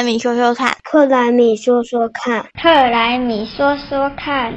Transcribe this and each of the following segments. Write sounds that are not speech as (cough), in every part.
莱米说说看，克莱米说说看，克莱米说说看。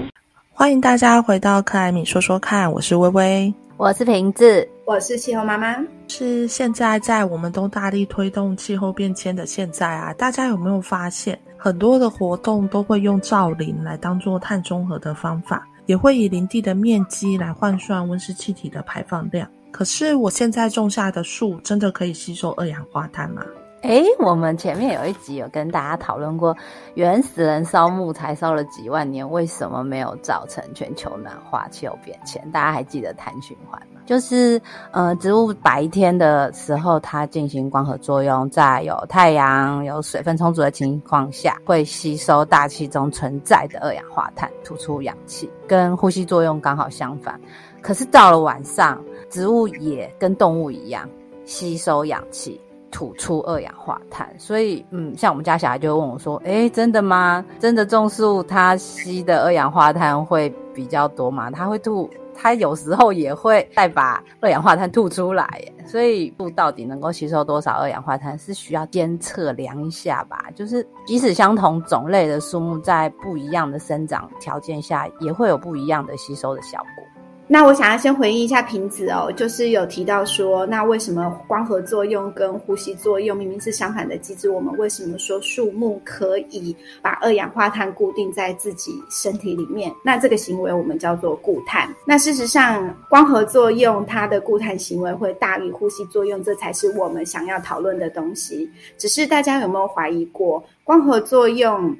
欢迎大家回到克莱米说说看，我是微微，我是瓶子，我是气候妈妈。是现在在我们都大力推动气候变迁的现在啊，大家有没有发现，很多的活动都会用造林来当做碳中和的方法，也会以林地的面积来换算温室气体的排放量。可是我现在种下的树，真的可以吸收二氧化碳吗？哎，我们前面有一集有跟大家讨论过，原始人烧木材烧了几万年，为什么没有造成全球暖化、气候变迁？大家还记得碳循环吗？就是呃，植物白天的时候它进行光合作用，在有太阳、有水分充足的情况下，会吸收大气中存在的二氧化碳，吐出氧气，跟呼吸作用刚好相反。可是到了晚上，植物也跟动物一样吸收氧气。吐出二氧化碳，所以嗯，像我们家小孩就问我说：“哎，真的吗？真的种树它吸的二氧化碳会比较多吗？它会吐，它有时候也会再把二氧化碳吐出来。所以树到底能够吸收多少二氧化碳，是需要监测量一下吧？就是即使相同种类的树木，在不一样的生长条件下，也会有不一样的吸收的效果。”那我想要先回应一下瓶子哦，就是有提到说，那为什么光合作用跟呼吸作用明明是相反的机制，我们为什么说树木可以把二氧化碳固定在自己身体里面？那这个行为我们叫做固碳。那事实上，光合作用它的固碳行为会大于呼吸作用，这才是我们想要讨论的东西。只是大家有没有怀疑过，光合作用？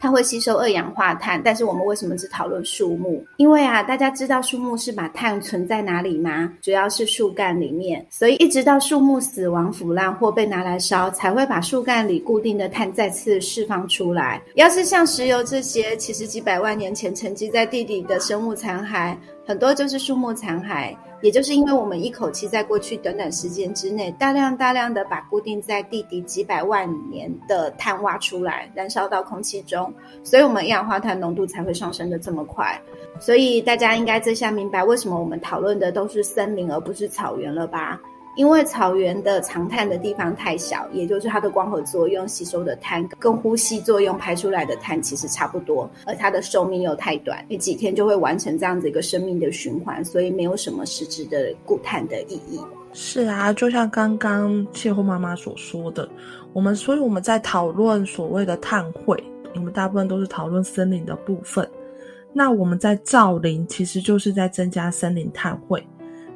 它会吸收二氧化碳，但是我们为什么只讨论树木？因为啊，大家知道树木是把碳存在哪里吗？主要是树干里面，所以一直到树木死亡、腐烂或被拿来烧，才会把树干里固定的碳再次释放出来。要是像石油这些，其实几百万年前沉积在地底的生物残骸，很多就是树木残骸。也就是因为我们一口气在过去短短时间之内，大量大量的把固定在地底几百万年的碳挖出来，燃烧到空气中，所以我们一氧化碳浓度才会上升的这么快。所以大家应该这下明白为什么我们讨论的都是森林而不是草原了吧？因为草原的藏碳的地方太小，也就是它的光合作用吸收的碳跟呼吸作用排出来的碳其实差不多，而它的寿命又太短，你几天就会完成这样子一个生命的循环，所以没有什么实质的固碳的意义。是啊，就像刚刚气候妈妈所说的，我们所以我们在讨论所谓的碳汇，我们大部分都是讨论森林的部分。那我们在造林，其实就是在增加森林碳汇。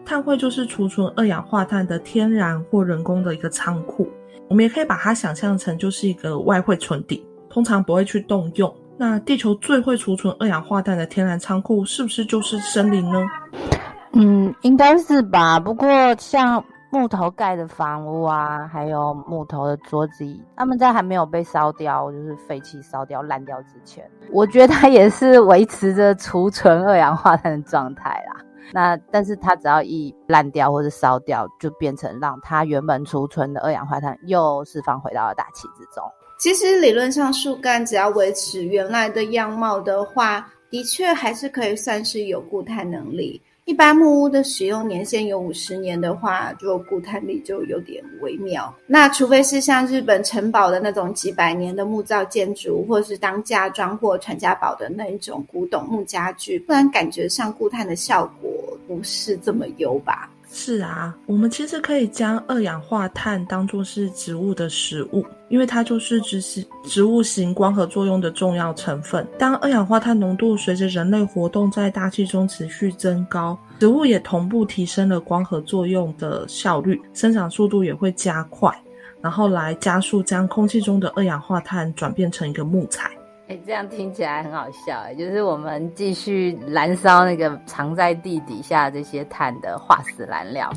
碳汇就是储存二氧化碳的天然或人工的一个仓库，我们也可以把它想象成就是一个外汇存底，通常不会去动用。那地球最会储存二氧化碳的天然仓库，是不是就是森林呢？嗯，应该是吧。不过像木头盖的房屋啊，还有木头的桌子椅，他们在还没有被烧掉，就是废弃烧掉烂掉之前，我觉得它也是维持着储存二氧化碳的状态啦。那，但是它只要一烂掉或者烧掉，就变成让它原本储存的二氧化碳又释放回到了大气之中。其实理论上，树干只要维持原来的样貌的话，的确还是可以算是有固态能力。一般木屋的使用年限有五十年的话，就固碳力就有点微妙。那除非是像日本城堡的那种几百年的木造建筑，或是当嫁妆或传家宝的那一种古董木家具，不然感觉上固碳的效果不是这么优吧。是啊，我们其实可以将二氧化碳当作是植物的食物，因为它就是植是植物型光合作用的重要成分。当二氧化碳浓度随着人类活动在大气中持续增高，植物也同步提升了光合作用的效率，生长速度也会加快，然后来加速将空气中的二氧化碳转变成一个木材。哎，这样听起来很好笑哎，就是我们继续燃烧那个藏在地底下这些碳的化石燃料，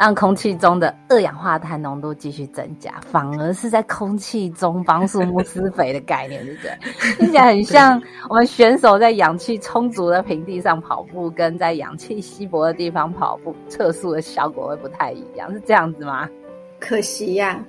让空气中的二氧化碳浓度继续增加，反而是在空气中帮树木施肥的概念，对不对？听起来很像我们选手在氧气充足的平地上跑步，跟在氧气稀薄的地方跑步，测速的效果会不太一样，是这样子吗？可惜呀。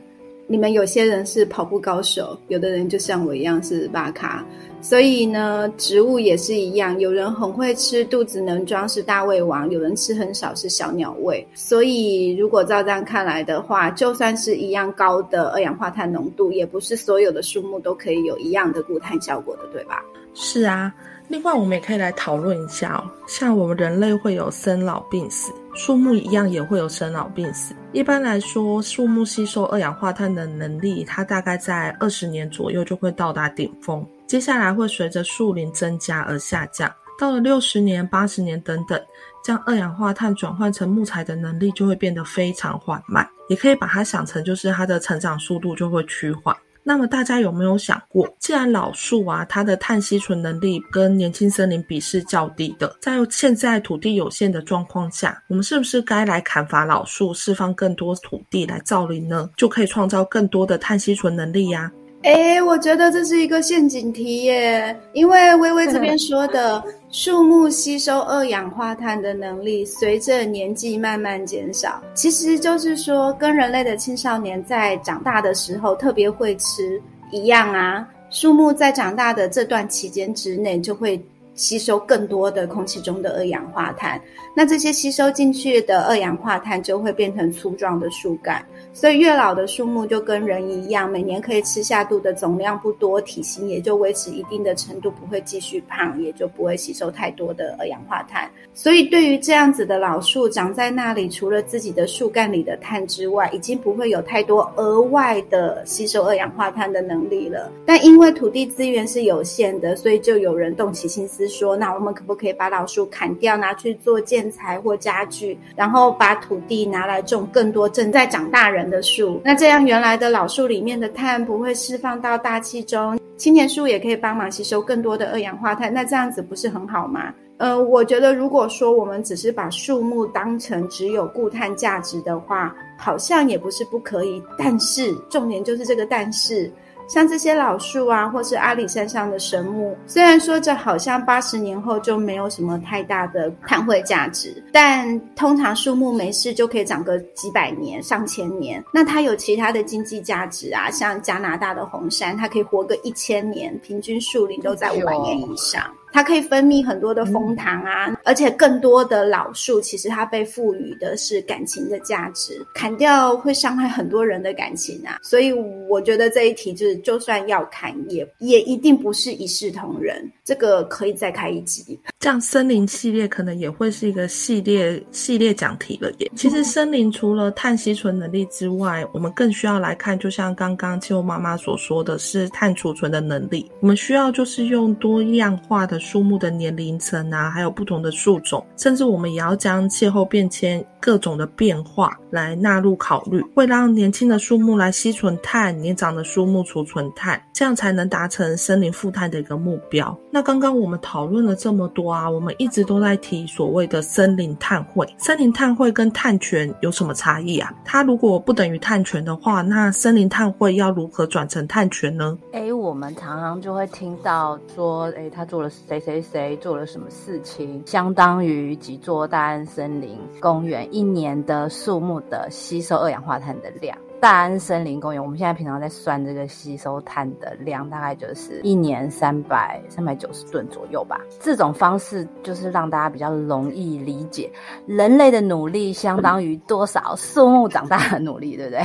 你们有些人是跑步高手，有的人就像我一样是巴卡。所以呢，植物也是一样，有人很会吃，肚子能装是大胃王；有人吃很少是小鸟胃。所以，如果照这样看来的话，就算是一样高的二氧化碳浓度，也不是所有的树木都可以有一样的固碳效果的，对吧？是啊。另外，我们也可以来讨论一下哦，像我们人类会有生老病死，树木一样也会有生老病死。一般来说，树木吸收二氧化碳的能力，它大概在二十年左右就会到达顶峰。接下来会随着树龄增加而下降，到了六十年、八十年等等，将二氧化碳转换成木材的能力就会变得非常缓慢，也可以把它想成就是它的成长速度就会趋缓。那么大家有没有想过，既然老树啊它的碳吸存能力跟年轻森林比是较低的，在现在土地有限的状况下，我们是不是该来砍伐老树，释放更多土地来造林呢？就可以创造更多的碳吸存能力呀？哎，我觉得这是一个陷阱题耶，因为微微这边说的树木吸收二氧化碳的能力随着年纪慢慢减少，其实就是说跟人类的青少年在长大的时候特别会吃一样啊，树木在长大的这段期间之内就会吸收更多的空气中的二氧化碳，那这些吸收进去的二氧化碳就会变成粗壮的树干。所以越老的树木就跟人一样，每年可以吃下肚的总量不多，体型也就维持一定的程度，不会继续胖，也就不会吸收太多的二氧化碳。所以对于这样子的老树长在那里，除了自己的树干里的碳之外，已经不会有太多额外的吸收二氧化碳的能力了。但因为土地资源是有限的，所以就有人动起心思说，那我们可不可以把老树砍掉，拿去做建材或家具，然后把土地拿来种更多正在长大人。的树，那这样原来的老树里面的碳不会释放到大气中，青年树也可以帮忙吸收更多的二氧化碳，那这样子不是很好吗？呃，我觉得如果说我们只是把树木当成只有固碳价值的话，好像也不是不可以，但是重点就是这个但是。像这些老树啊，或是阿里山上的神木，虽然说这好像八十年后就没有什么太大的碳汇价值，但通常树木没事就可以长个几百年、上千年。那它有其他的经济价值啊，像加拿大的红杉，它可以活个一千年，平均树龄都在五百年以上。它可以分泌很多的蜂糖啊，而且更多的老树其实它被赋予的是感情的价值，砍掉会伤害很多人的感情啊，所以我觉得这一题就是，就算要砍，也也一定不是一视同仁，这个可以再开一集。这样森林系列可能也会是一个系列系列讲题了耶。其实森林除了碳吸存能力之外，我们更需要来看，就像刚刚气候妈妈所说的是碳储存的能力，我们需要就是用多样化的。树木的年龄层啊，还有不同的树种，甚至我们也要将气候变迁各种的变化来纳入考虑，会让年轻的树木来吸存碳，年长的树木储存碳，这样才能达成森林负碳的一个目标。那刚刚我们讨论了这么多啊，我们一直都在提所谓的森林碳汇，森林碳汇跟碳权有什么差异啊？它如果不等于碳权的话，那森林碳汇要如何转成碳权呢？哎，我们常常就会听到说，哎，他做了。谁谁谁做了什么事情，相当于几座大安森林公园一年的树木的吸收二氧化碳的量。大安森林公园，我们现在平常在算这个吸收碳的量，大概就是一年三百三百九十吨左右吧。这种方式就是让大家比较容易理解，人类的努力相当于多少树木长大的努力，对不对？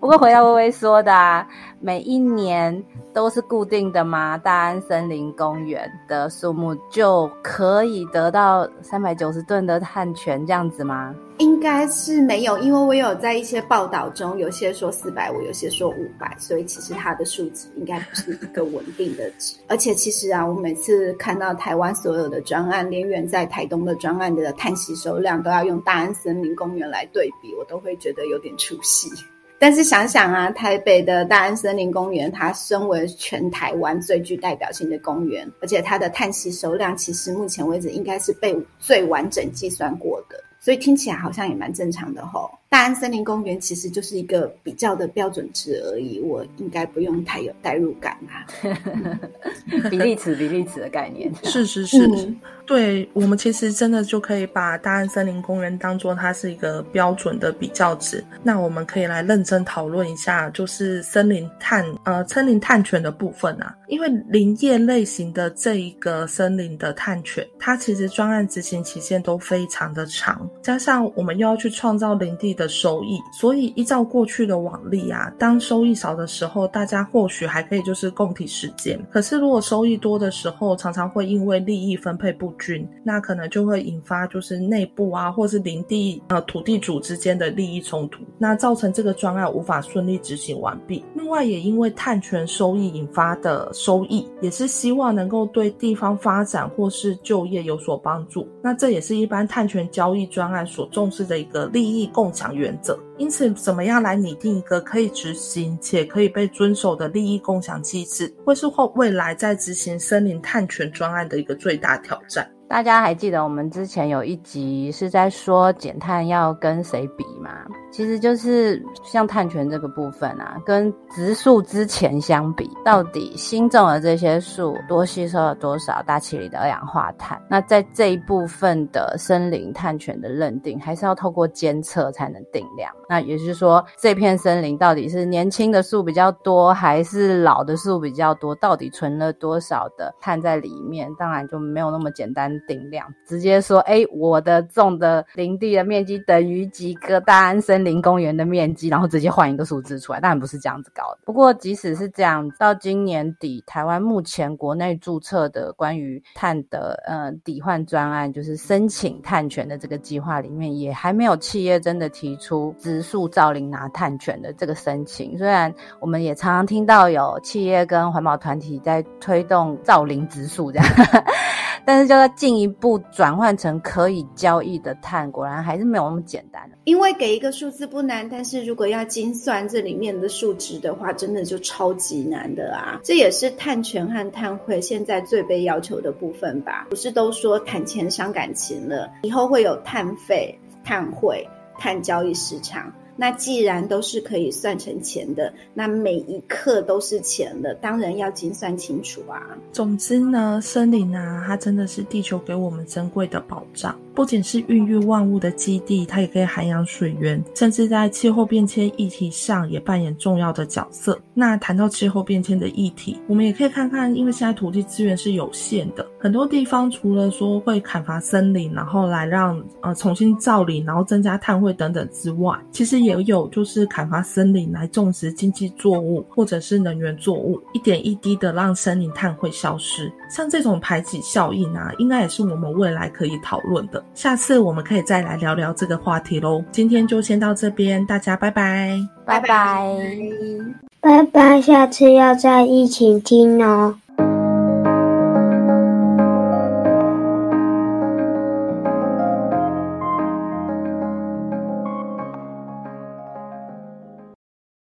不过回到微微说的，每一年都是固定的吗？大安森林公园的树木就可以得到三百九十吨的碳权这样子吗？应该是没有，因为我有在一些报道中，有些说四百五，有些说五百，所以其实它的数值应该不是一个稳定的值。而且其实啊，我每次看到台湾所有的专案，连远在台东的专案的碳吸收量都要用大安森林公园来对比，我都会觉得有点出戏。但是想想啊，台北的大安森林公园，它身为全台湾最具代表性的公园，而且它的碳吸收量其实目前为止应该是被最完整计算过的。所以听起来好像也蛮正常的吼。大安森林公园其实就是一个比较的标准值而已，我应该不用太有代入感啊。(laughs) 比例尺，比例尺的概念。是 (laughs) 是是，对我们其实真的就可以把大安森林公园当做它是一个标准的比较值。那我们可以来认真讨论一下，就是森林探呃森林探权的部分啊，因为林业类型的这一个森林的探权，它其实专案执行期限都非常的长，加上我们又要去创造林地的收益，所以依照过去的往例啊，当收益少的时候，大家或许还可以就是共体时间。可是如果收益多的时候，常常会因为利益分配不均，那可能就会引发就是内部啊，或是林地呃土地主之间的利益冲突，那造成这个专案无法顺利执行完毕。另外，也因为碳权收益引发的收益，也是希望能够对地方发展或是就业有所帮助。那这也是一般碳权交易专案所重视的一个利益共享原则。因此，怎么样来拟定一个可以执行且可以被遵守的利益共享机制，会是或未来在执行森林探权专案的一个最大挑战。大家还记得我们之前有一集是在说减碳要跟谁比吗？其实就是像碳权这个部分啊，跟植树之前相比，到底新种的这些树多吸收了多少大气里的二氧化碳？那在这一部分的森林碳权的认定，还是要透过监测才能定量。那也就是说，这片森林到底是年轻的树比较多，还是老的树比较多？到底存了多少的碳在里面？当然就没有那么简单。定量直接说，哎，我的种的林地的面积等于几个大安森林公园的面积，然后直接换一个数字出来，当然不是这样子搞的。不过即使是这样，到今年底，台湾目前国内注册的关于碳的呃抵换专案，就是申请碳权的这个计划里面，也还没有企业真的提出植树造林拿碳权的这个申请。虽然我们也常常听到有企业跟环保团体在推动造林植树这样。(laughs) 但是，叫它进一步转换成可以交易的碳，果然还是没有那么简单。因为给一个数字不难，但是如果要精算这里面的数值的话，真的就超级难的啊！这也是碳权和碳汇现在最被要求的部分吧？不是都说谈钱伤感情了，以后会有碳费、碳汇、碳交易市场。那既然都是可以算成钱的，那每一克都是钱的，当然要精算清楚啊。总之呢，森林啊，它真的是地球给我们珍贵的保障。不仅是孕育万物的基地，它也可以涵养水源，甚至在气候变迁议题上也扮演重要的角色。那谈到气候变迁的议题，我们也可以看看，因为现在土地资源是有限的，很多地方除了说会砍伐森林，然后来让呃重新造林，然后增加碳汇等等之外，其实也有就是砍伐森林来种植经济作物或者是能源作物，一点一滴的让森林碳汇消失。像这种排挤效应啊，应该也是我们未来可以讨论的。下次我们可以再来聊聊这个话题喽。今天就先到这边，大家拜拜，拜拜，拜拜，下次要再一起听哦。